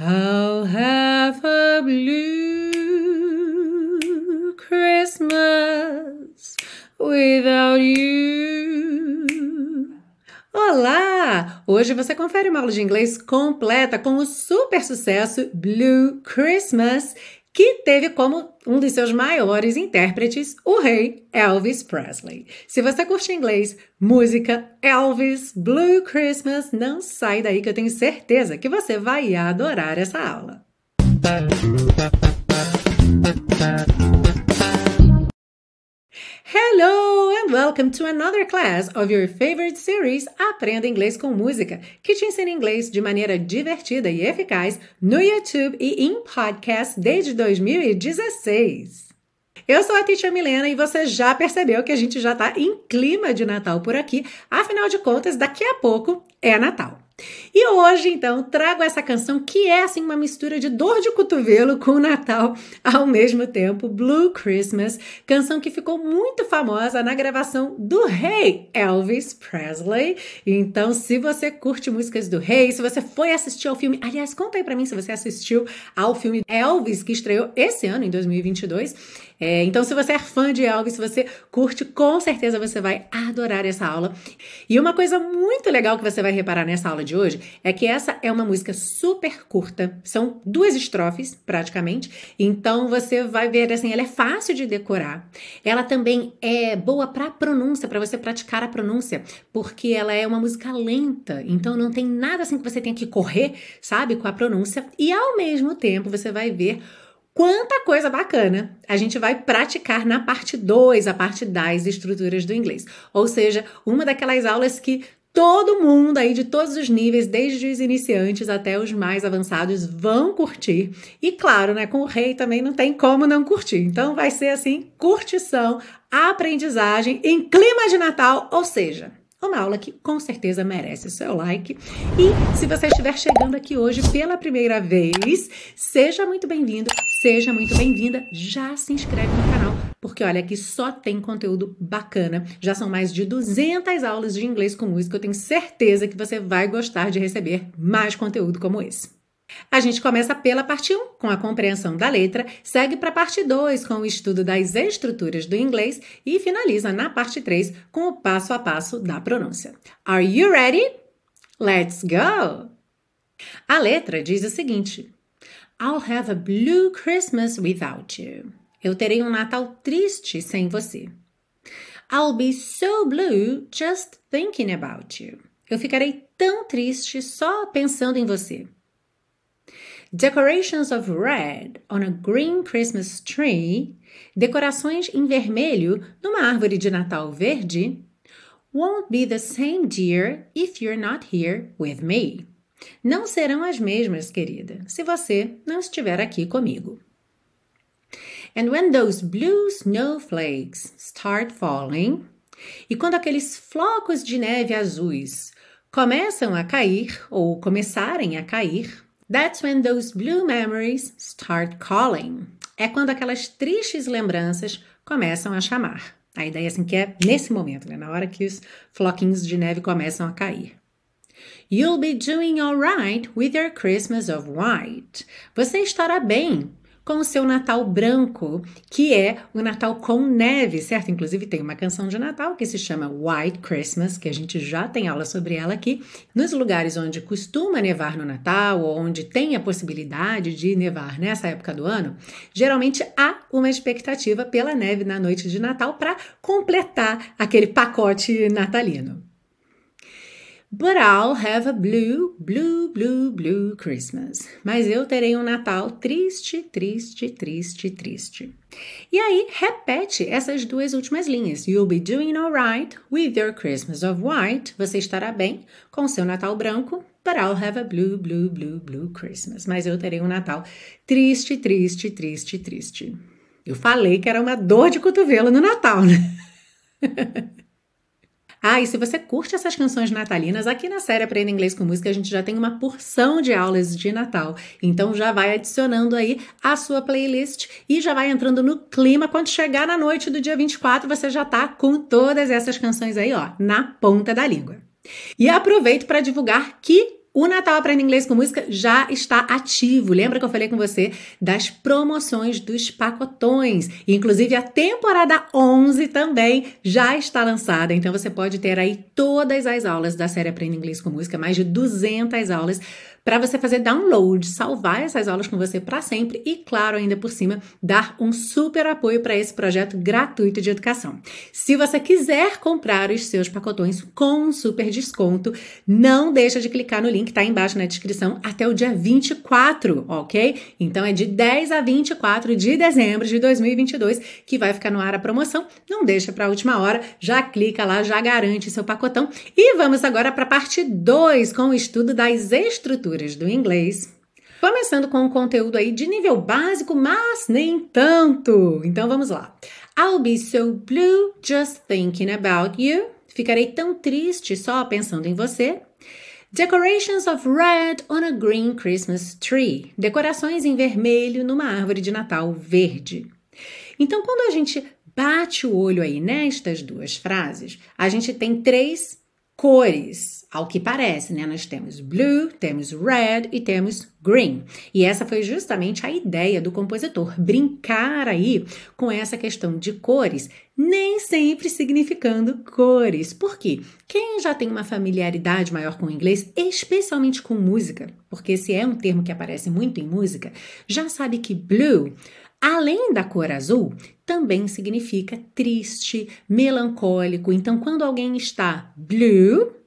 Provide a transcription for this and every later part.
I'll have a blue Christmas without you. Olá! Hoje você confere uma aula de inglês completa com o super sucesso Blue Christmas que teve como um dos seus maiores intérpretes o rei Elvis Presley. Se você curte inglês, música, Elvis, Blue Christmas, não sai daí que eu tenho certeza que você vai adorar essa aula. Hello and welcome to another class of your favorite series Aprenda Inglês com Música, que te ensina inglês de maneira divertida e eficaz no YouTube e em podcast desde 2016. Eu sou a Teacher Milena e você já percebeu que a gente já está em clima de Natal por aqui, afinal de contas, daqui a pouco é Natal. E hoje, então, trago essa canção que é assim uma mistura de dor de cotovelo com Natal ao mesmo tempo, Blue Christmas, canção que ficou muito famosa na gravação do rei Elvis Presley. Então, se você curte músicas do rei, se você foi assistir ao filme, aliás, conta aí para mim se você assistiu ao filme Elvis que estreou esse ano em 2022, é, então, se você é fã de Elvis, se você curte, com certeza você vai adorar essa aula. E uma coisa muito legal que você vai reparar nessa aula de hoje é que essa é uma música super curta, são duas estrofes praticamente. Então, você vai ver assim, ela é fácil de decorar. Ela também é boa para pronúncia, para você praticar a pronúncia, porque ela é uma música lenta. Então, não tem nada assim que você tenha que correr, sabe, com a pronúncia. E ao mesmo tempo, você vai ver Quanta coisa bacana a gente vai praticar na parte 2, a parte das estruturas do inglês. Ou seja, uma daquelas aulas que todo mundo aí de todos os níveis, desde os iniciantes até os mais avançados, vão curtir. E claro, né, com o rei também não tem como não curtir. Então vai ser assim, curtição, aprendizagem em clima de Natal, ou seja, uma aula que com certeza merece o seu like. E se você estiver chegando aqui hoje pela primeira vez, seja muito bem-vindo, seja muito bem-vinda. Já se inscreve no canal, porque olha aqui só tem conteúdo bacana. Já são mais de 200 aulas de inglês com música. Eu tenho certeza que você vai gostar de receber mais conteúdo como esse. A gente começa pela parte 1, com a compreensão da letra, segue para a parte 2, com o estudo das estruturas do inglês e finaliza na parte 3 com o passo a passo da pronúncia. Are you ready? Let's go! A letra diz o seguinte: I'll have a blue Christmas without you. Eu terei um Natal triste sem você. I'll be so blue just thinking about you. Eu ficarei tão triste só pensando em você. Decorations of red on a green Christmas tree, decorações em vermelho numa árvore de Natal verde, won't be the same, dear, if you're not here with me. Não serão as mesmas, querida, se você não estiver aqui comigo. And when those blue snowflakes start falling, e quando aqueles flocos de neve azuis começam a cair ou começarem a cair, That's when those blue memories start calling. É quando aquelas tristes lembranças começam a chamar. A ideia assim que é nesse momento, né? na hora que os floquinhos de neve começam a cair. You'll be doing alright with your Christmas of white. Você estará bem com o seu Natal branco, que é o Natal com neve, certo? Inclusive tem uma canção de Natal que se chama White Christmas, que a gente já tem aula sobre ela aqui. Nos lugares onde costuma nevar no Natal ou onde tem a possibilidade de nevar nessa época do ano, geralmente há uma expectativa pela neve na noite de Natal para completar aquele pacote natalino. But I'll have a blue, blue, blue, blue Christmas. Mas eu terei um Natal triste, triste, triste, triste. E aí, repete essas duas últimas linhas. You'll be doing alright with your Christmas of white. Você estará bem com seu Natal branco. But I'll have a blue, blue, blue, blue Christmas. Mas eu terei um Natal triste, triste, triste, triste. Eu falei que era uma dor de cotovelo no Natal, né? Ah, e se você curte essas canções natalinas, aqui na série Aprenda Inglês com Música a gente já tem uma porção de aulas de Natal. Então já vai adicionando aí a sua playlist e já vai entrando no clima. Quando chegar na noite do dia 24, você já tá com todas essas canções aí, ó, na ponta da língua. E aproveito para divulgar que o Natal Aprenda Inglês com Música já está ativo. Lembra que eu falei com você das promoções dos pacotões? Inclusive a temporada 11 também já está lançada, então você pode ter aí todas as aulas da série Aprenda Inglês com Música, mais de 200 aulas para você fazer download, salvar essas aulas com você para sempre e, claro, ainda por cima, dar um super apoio para esse projeto gratuito de educação. Se você quiser comprar os seus pacotões com um super desconto, não deixa de clicar no link que está embaixo na descrição até o dia 24, ok? Então é de 10 a 24 de dezembro de 2022 que vai ficar no ar a promoção. Não deixa para a última hora, já clica lá, já garante seu pacotão. E vamos agora para a parte 2 com o estudo das estruturas do inglês. Começando com um conteúdo aí de nível básico, mas nem tanto. Então vamos lá. I'll be so blue just thinking about you. Ficarei tão triste só pensando em você. Decorations of red on a green Christmas tree. Decorações em vermelho numa árvore de Natal verde. Então, quando a gente bate o olho aí nestas duas frases, a gente tem três cores, ao que parece, né? Nós temos blue, temos red e temos green. E essa foi justamente a ideia do compositor, brincar aí com essa questão de cores, nem sempre significando cores. Por quê? Quem já tem uma familiaridade maior com o inglês, especialmente com música, porque esse é um termo que aparece muito em música, já sabe que blue Além da cor azul, também significa triste, melancólico. Então, quando alguém está blue,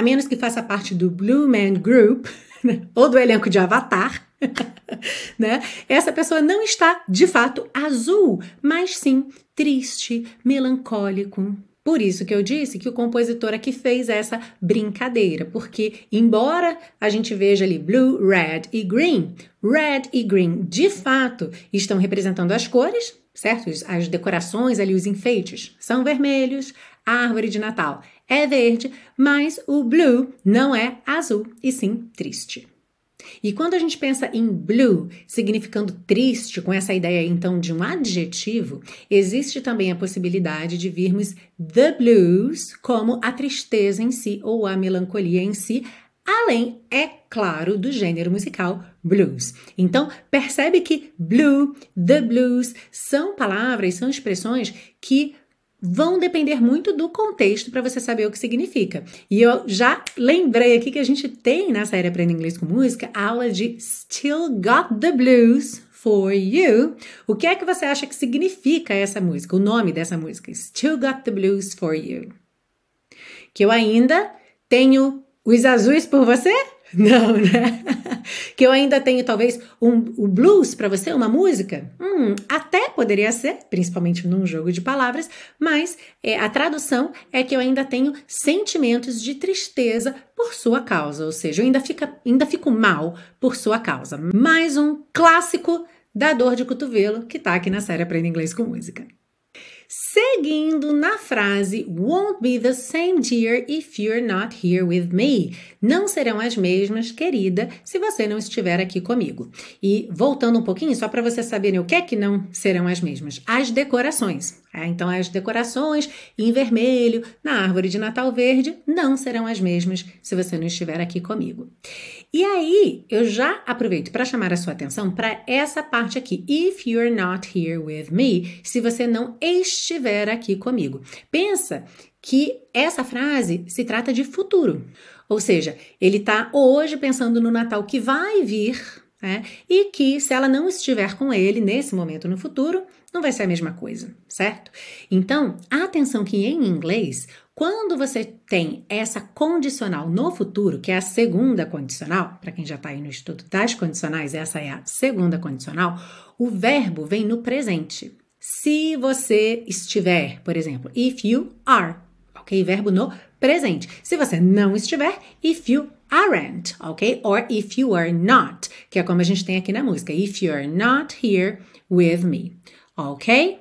a menos que faça parte do Blue Man Group né, ou do elenco de Avatar, né? Essa pessoa não está de fato azul, mas sim triste, melancólico, por isso que eu disse que o compositor aqui fez essa brincadeira, porque embora a gente veja ali blue, red e green, red e green de fato estão representando as cores, certo? As decorações ali, os enfeites são vermelhos, árvore de Natal é verde, mas o blue não é azul e sim triste. E quando a gente pensa em blue, significando triste, com essa ideia então de um adjetivo, existe também a possibilidade de virmos the blues como a tristeza em si ou a melancolia em si, além, é claro, do gênero musical blues. Então, percebe que blue, the blues são palavras, são expressões que vão depender muito do contexto para você saber o que significa. E eu já lembrei aqui que a gente tem na série Aprenda Inglês com Música a aula de Still Got the Blues for You. O que é que você acha que significa essa música? O nome dessa música? Still Got the Blues for You. Que eu ainda tenho os azuis por você? Não, né? que eu ainda tenho talvez um, o blues para você, uma música? Hum, até poderia ser, principalmente num jogo de palavras, mas é, a tradução é que eu ainda tenho sentimentos de tristeza por sua causa, ou seja, eu ainda, fica, ainda fico mal por sua causa. Mais um clássico da dor de cotovelo que tá aqui na série Aprenda Inglês com Música. Seguindo na frase Won't be the same dear if you're not here with me. Não serão as mesmas, querida, se você não estiver aqui comigo. E voltando um pouquinho, só para vocês saberem o que é que não serão as mesmas: as decorações. É, então, as decorações em vermelho na árvore de Natal verde não serão as mesmas se você não estiver aqui comigo. E aí, eu já aproveito para chamar a sua atenção para essa parte aqui. If you're not here with me, se você não estiver aqui comigo. Pensa que essa frase se trata de futuro. Ou seja, ele está hoje pensando no Natal que vai vir, né? E que se ela não estiver com ele nesse momento no futuro, não vai ser a mesma coisa, certo? Então, atenção que em inglês, quando você tem essa condicional no futuro, que é a segunda condicional, para quem já está aí no estudo das condicionais, essa é a segunda condicional, o verbo vem no presente. Se você estiver, por exemplo, if you are, ok? Verbo no presente. Se você não estiver, if you aren't, ok? Or if you are not, que é como a gente tem aqui na música. If you are not here with me ok?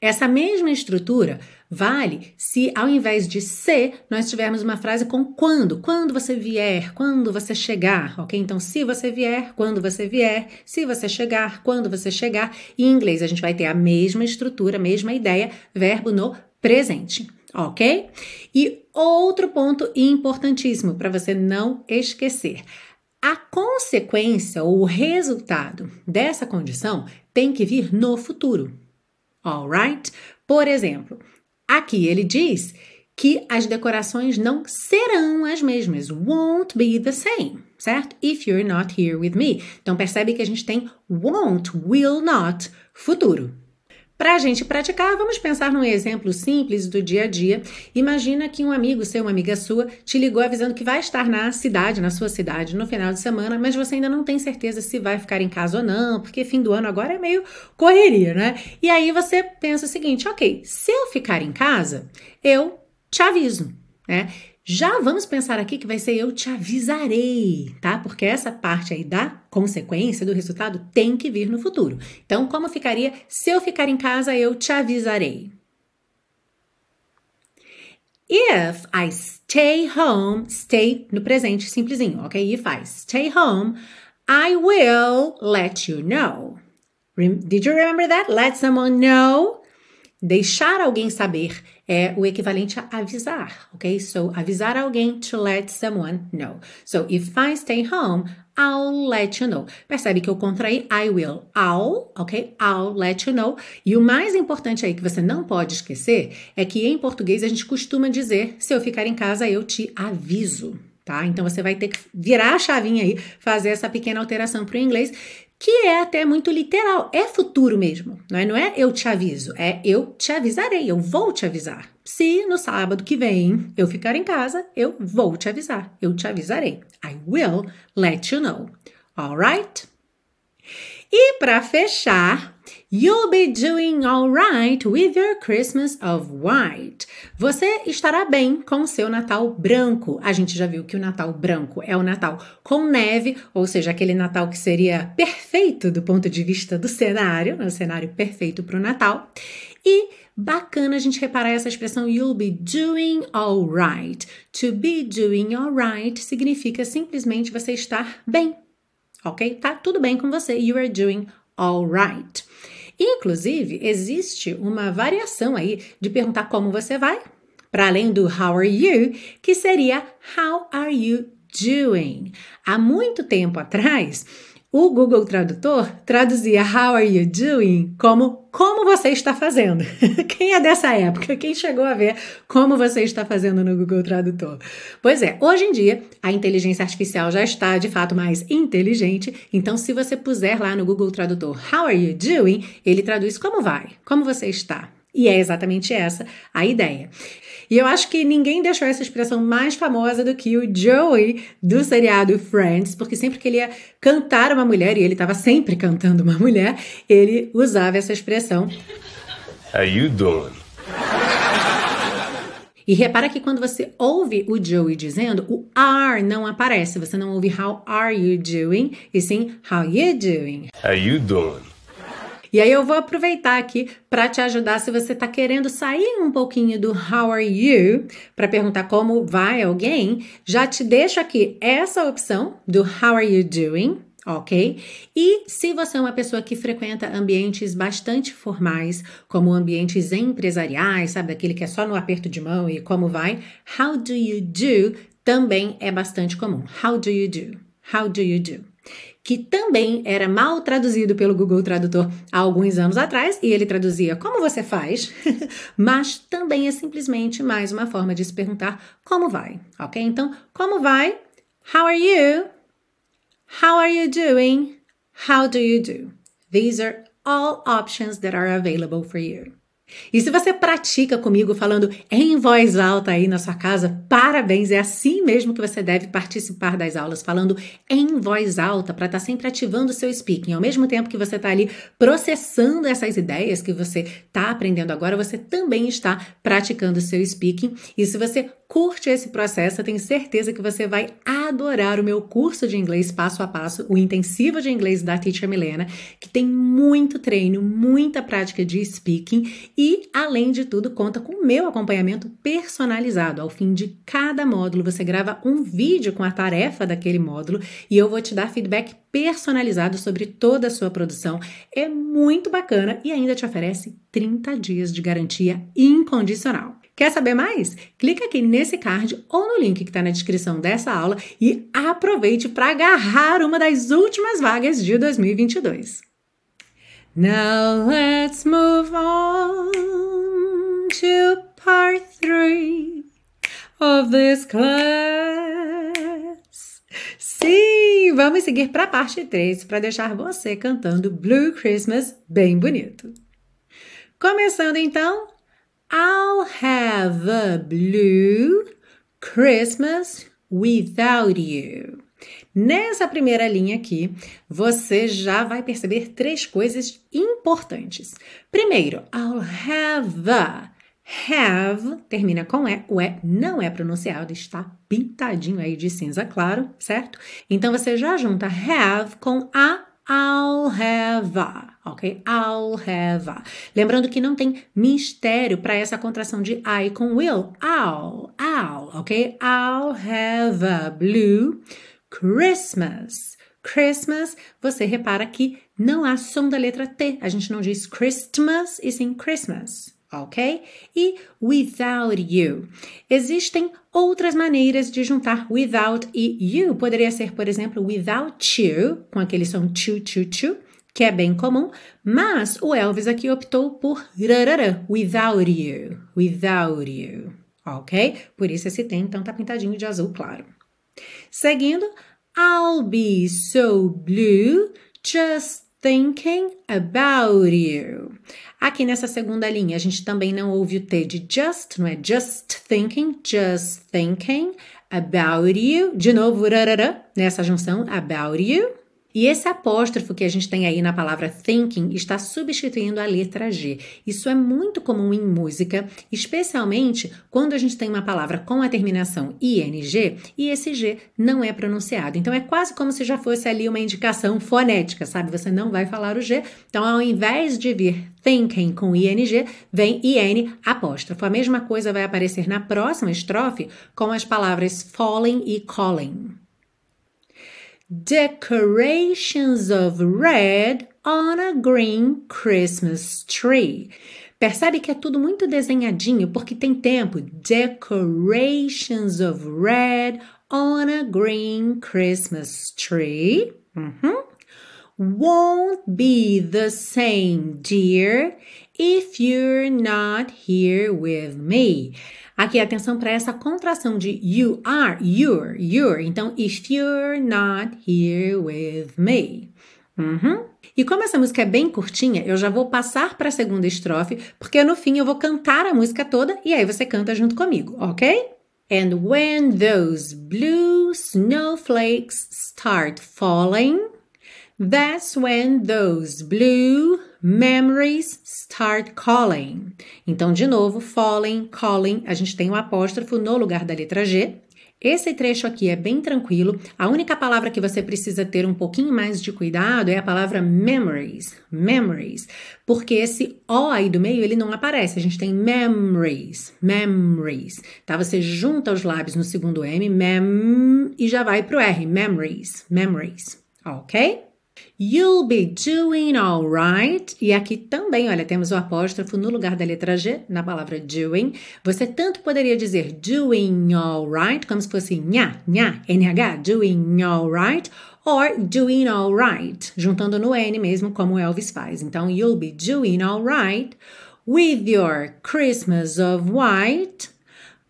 Essa mesma estrutura vale se ao invés de se, nós tivermos uma frase com quando, quando você vier, quando você chegar, ok? Então, se você vier, quando você vier, se você chegar, quando você chegar. Em inglês, a gente vai ter a mesma estrutura, a mesma ideia, verbo no presente, ok? E outro ponto importantíssimo para você não esquecer. A consequência ou o resultado dessa condição tem que vir no futuro. Alright? Por exemplo, aqui ele diz que as decorações não serão as mesmas. Won't be the same, certo? If you're not here with me. Então percebe que a gente tem won't, will not, futuro. Para a gente praticar, vamos pensar num exemplo simples do dia a dia. Imagina que um amigo seu, uma amiga sua, te ligou avisando que vai estar na cidade, na sua cidade, no final de semana, mas você ainda não tem certeza se vai ficar em casa ou não, porque fim do ano agora é meio correria, né? E aí você pensa o seguinte: ok, se eu ficar em casa, eu te aviso, né? Já vamos pensar aqui que vai ser eu te avisarei, tá? Porque essa parte aí da consequência do resultado tem que vir no futuro. Então, como ficaria se eu ficar em casa, eu te avisarei? If I stay home, stay no presente simplesinho, ok? If I stay home, I will let you know. Did you remember that? Let someone know. Deixar alguém saber é o equivalente a avisar, ok? So, avisar alguém to let someone know. So, if I stay home, I'll let you know. Percebe que eu contraí I will. I'll, ok? I'll let you know. E o mais importante aí que você não pode esquecer é que em português a gente costuma dizer: se eu ficar em casa, eu te aviso. Tá? Então você vai ter que virar a chavinha aí, fazer essa pequena alteração para o inglês que é até muito literal, é futuro mesmo, não é? Não é eu te aviso, é eu te avisarei, eu vou te avisar. Se no sábado que vem eu ficar em casa, eu vou te avisar, eu te avisarei. I will let you know. Alright? E para fechar, You'll be doing alright with your Christmas of white. Você estará bem com o seu Natal branco. A gente já viu que o Natal branco é o Natal com neve, ou seja, aquele Natal que seria perfeito do ponto de vista do cenário, o cenário perfeito para o Natal. E bacana a gente reparar essa expressão you'll be doing alright. To be doing alright significa simplesmente você estar bem ok? Tá tudo bem com você. You are doing alright. Inclusive, existe uma variação aí de perguntar como você vai, para além do how are you, que seria how are you doing. Há muito tempo atrás, o Google Tradutor traduzia How are you doing como como você está fazendo. Quem é dessa época? Quem chegou a ver como você está fazendo no Google Tradutor? Pois é, hoje em dia a inteligência artificial já está de fato mais inteligente, então se você puser lá no Google Tradutor How are you doing, ele traduz como vai, como você está. E é exatamente essa a ideia. E eu acho que ninguém deixou essa expressão mais famosa do que o Joey do seriado Friends, porque sempre que ele ia cantar uma mulher, e ele estava sempre cantando uma mulher, ele usava essa expressão. How you doing? E repara que quando você ouve o Joey dizendo, o are não aparece. Você não ouve how are you doing, e sim how you doing. How you doing? E aí eu vou aproveitar aqui para te ajudar se você está querendo sair um pouquinho do how are you para perguntar como vai alguém, já te deixo aqui essa opção do how are you doing, ok? E se você é uma pessoa que frequenta ambientes bastante formais, como ambientes empresariais, sabe, aquele que é só no aperto de mão e como vai, how do you do também é bastante comum. How do you do? How do you do? Que também era mal traduzido pelo Google Tradutor há alguns anos atrás, e ele traduzia como você faz, mas também é simplesmente mais uma forma de se perguntar como vai, ok? Então, como vai? How are you? How are you doing? How do you do? These are all options that are available for you. E se você pratica comigo falando em voz alta aí na sua casa, parabéns! É assim mesmo que você deve participar das aulas, falando em voz alta, para estar tá sempre ativando o seu speaking. Ao mesmo tempo que você está ali processando essas ideias que você está aprendendo agora, você também está praticando o seu speaking. E se você curte esse processo, eu tenho certeza que você vai adorar o meu curso de inglês passo a passo, o intensivo de inglês da Teacher Milena, que tem muito treino, muita prática de speaking e, além de tudo, conta com o meu acompanhamento personalizado. Ao fim de cada módulo, você grava um vídeo com a tarefa daquele módulo e eu vou te dar feedback personalizado sobre toda a sua produção. É muito bacana e ainda te oferece 30 dias de garantia incondicional. Quer saber mais? Clica aqui nesse card ou no link que está na descrição dessa aula e aproveite para agarrar uma das últimas vagas de 2022. Now let's move on to part 3 of this class. Sim, vamos seguir para a parte 3 para deixar você cantando Blue Christmas bem bonito. Começando então, I'll have a blue Christmas without you. Nessa primeira linha aqui, você já vai perceber três coisas importantes. Primeiro, I'll have a. Have termina com E, o E não é pronunciado, está pintadinho aí de cinza claro, certo? Então você já junta have com a I'll have a, ok? I'll have a. Lembrando que não tem mistério para essa contração de I com will. I'll, I'll, ok? I'll have a blue Christmas. Christmas, você repara que não há som da letra T. A gente não diz Christmas e sim Christmas ok? E without you. Existem outras maneiras de juntar without e you. Poderia ser, por exemplo, without you, com aquele som chu chu chu, que é bem comum, mas o Elvis aqui optou por rarara, without you, without you, ok? Por isso esse tem então tá pintadinho de azul claro. Seguindo, I'll be so blue just thinking about you. Aqui nessa segunda linha, a gente também não ouve o T de just, não é just thinking, just thinking about you. De novo, rarara, nessa junção, about you. E esse apóstrofo que a gente tem aí na palavra thinking está substituindo a letra G. Isso é muito comum em música, especialmente quando a gente tem uma palavra com a terminação ing e esse G não é pronunciado. Então é quase como se já fosse ali uma indicação fonética, sabe? Você não vai falar o G. Então ao invés de vir thinking com ing, vem in apóstrofo. A mesma coisa vai aparecer na próxima estrofe com as palavras falling e calling. Decorations of red on a green Christmas tree. Percebe que é tudo muito desenhadinho porque tem tempo. Decorations of red on a green Christmas tree. Uhum. Won't be the same, dear, if you're not here with me. Aqui, atenção para essa contração de you are, you're, you're. Então, if you're not here with me. Uhum. E como essa música é bem curtinha, eu já vou passar para a segunda estrofe, porque no fim eu vou cantar a música toda e aí você canta junto comigo, ok? And when those blue snowflakes start falling, that's when those blue Memories start calling. Então, de novo, falling, calling, a gente tem um apóstrofo no lugar da letra G. Esse trecho aqui é bem tranquilo. A única palavra que você precisa ter um pouquinho mais de cuidado é a palavra memories. Memories. Porque esse O aí do meio, ele não aparece. A gente tem memories. Memories. Tá? Você junta os lábios no segundo M, mem, e já vai pro R. Memories. Memories. Ok? You'll be doing alright. E aqui também, olha, temos o apóstrofo no lugar da letra G, na palavra doing. Você tanto poderia dizer doing alright, como se fosse nha, nha, NH, doing alright, or doing alright, juntando no N mesmo, como Elvis faz. Então, you'll be doing alright with your Christmas of white,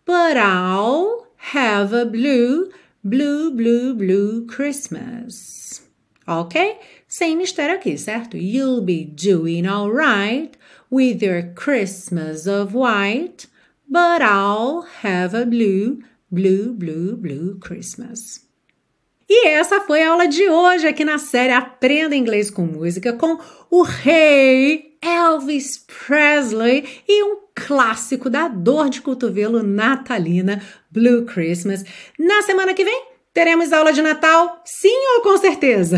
but I'll have a blue, blue, blue, blue Christmas ok? Sem mistério aqui, certo? You'll be doing alright with your Christmas of white, but I'll have a blue, blue, blue, blue Christmas. E essa foi a aula de hoje aqui na série Aprenda Inglês com Música com o rei Elvis Presley e um clássico da dor de cotovelo natalina, Blue Christmas. Na semana que vem Teremos aula de Natal? Sim ou com certeza?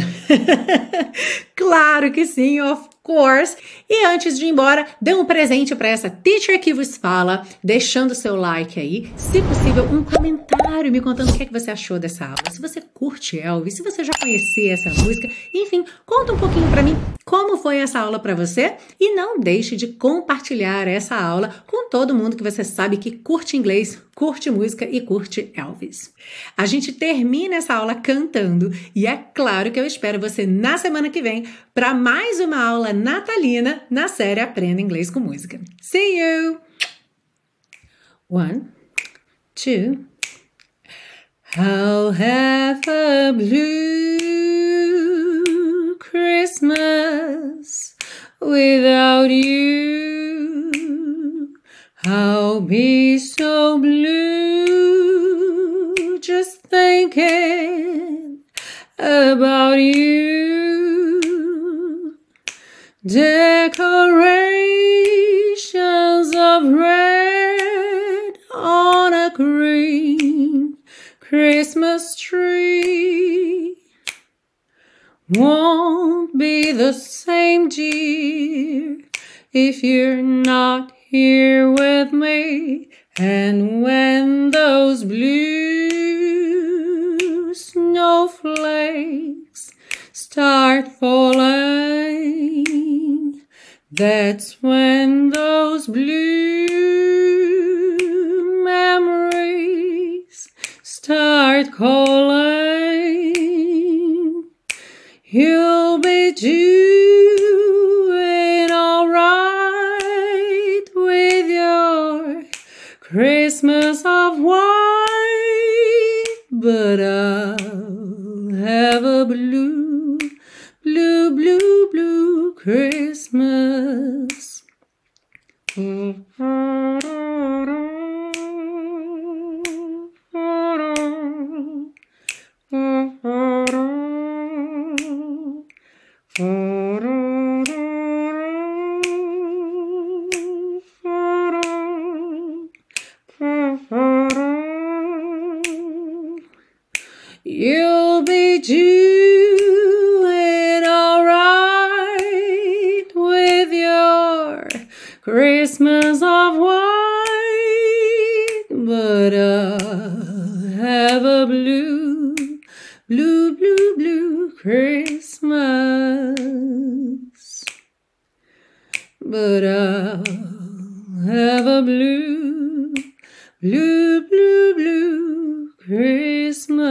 claro que sim, of course. E antes de ir embora, dê um presente para essa teacher que vos fala, deixando seu like aí, se possível, um comentário me contando o que, é que você achou dessa aula. Se você curte Elvis, se você já conhecia essa música, enfim, conta um pouquinho para mim como foi essa aula para você e não deixe de compartilhar essa aula com todo mundo que você sabe que curte inglês, curte música e curte Elvis. A gente termina essa aula cantando e é claro que eu espero você na semana que vem para mais uma aula natalina na série Aprenda Inglês com Música. See you! One, two. I'll have a blue Christmas without you. I'll be so blue just thinking about you. Decorations of red on a green Christmas tree won't be the same, dear, if you're not here with me. And when those blue snowflakes start falling, that's when those blue memories start calling. You'll but I'll have a blue, blue, blue, blue Christmas. have a blue, blue, blue, blue Christmas. But I'll have a blue, blue, blue, blue Christmas.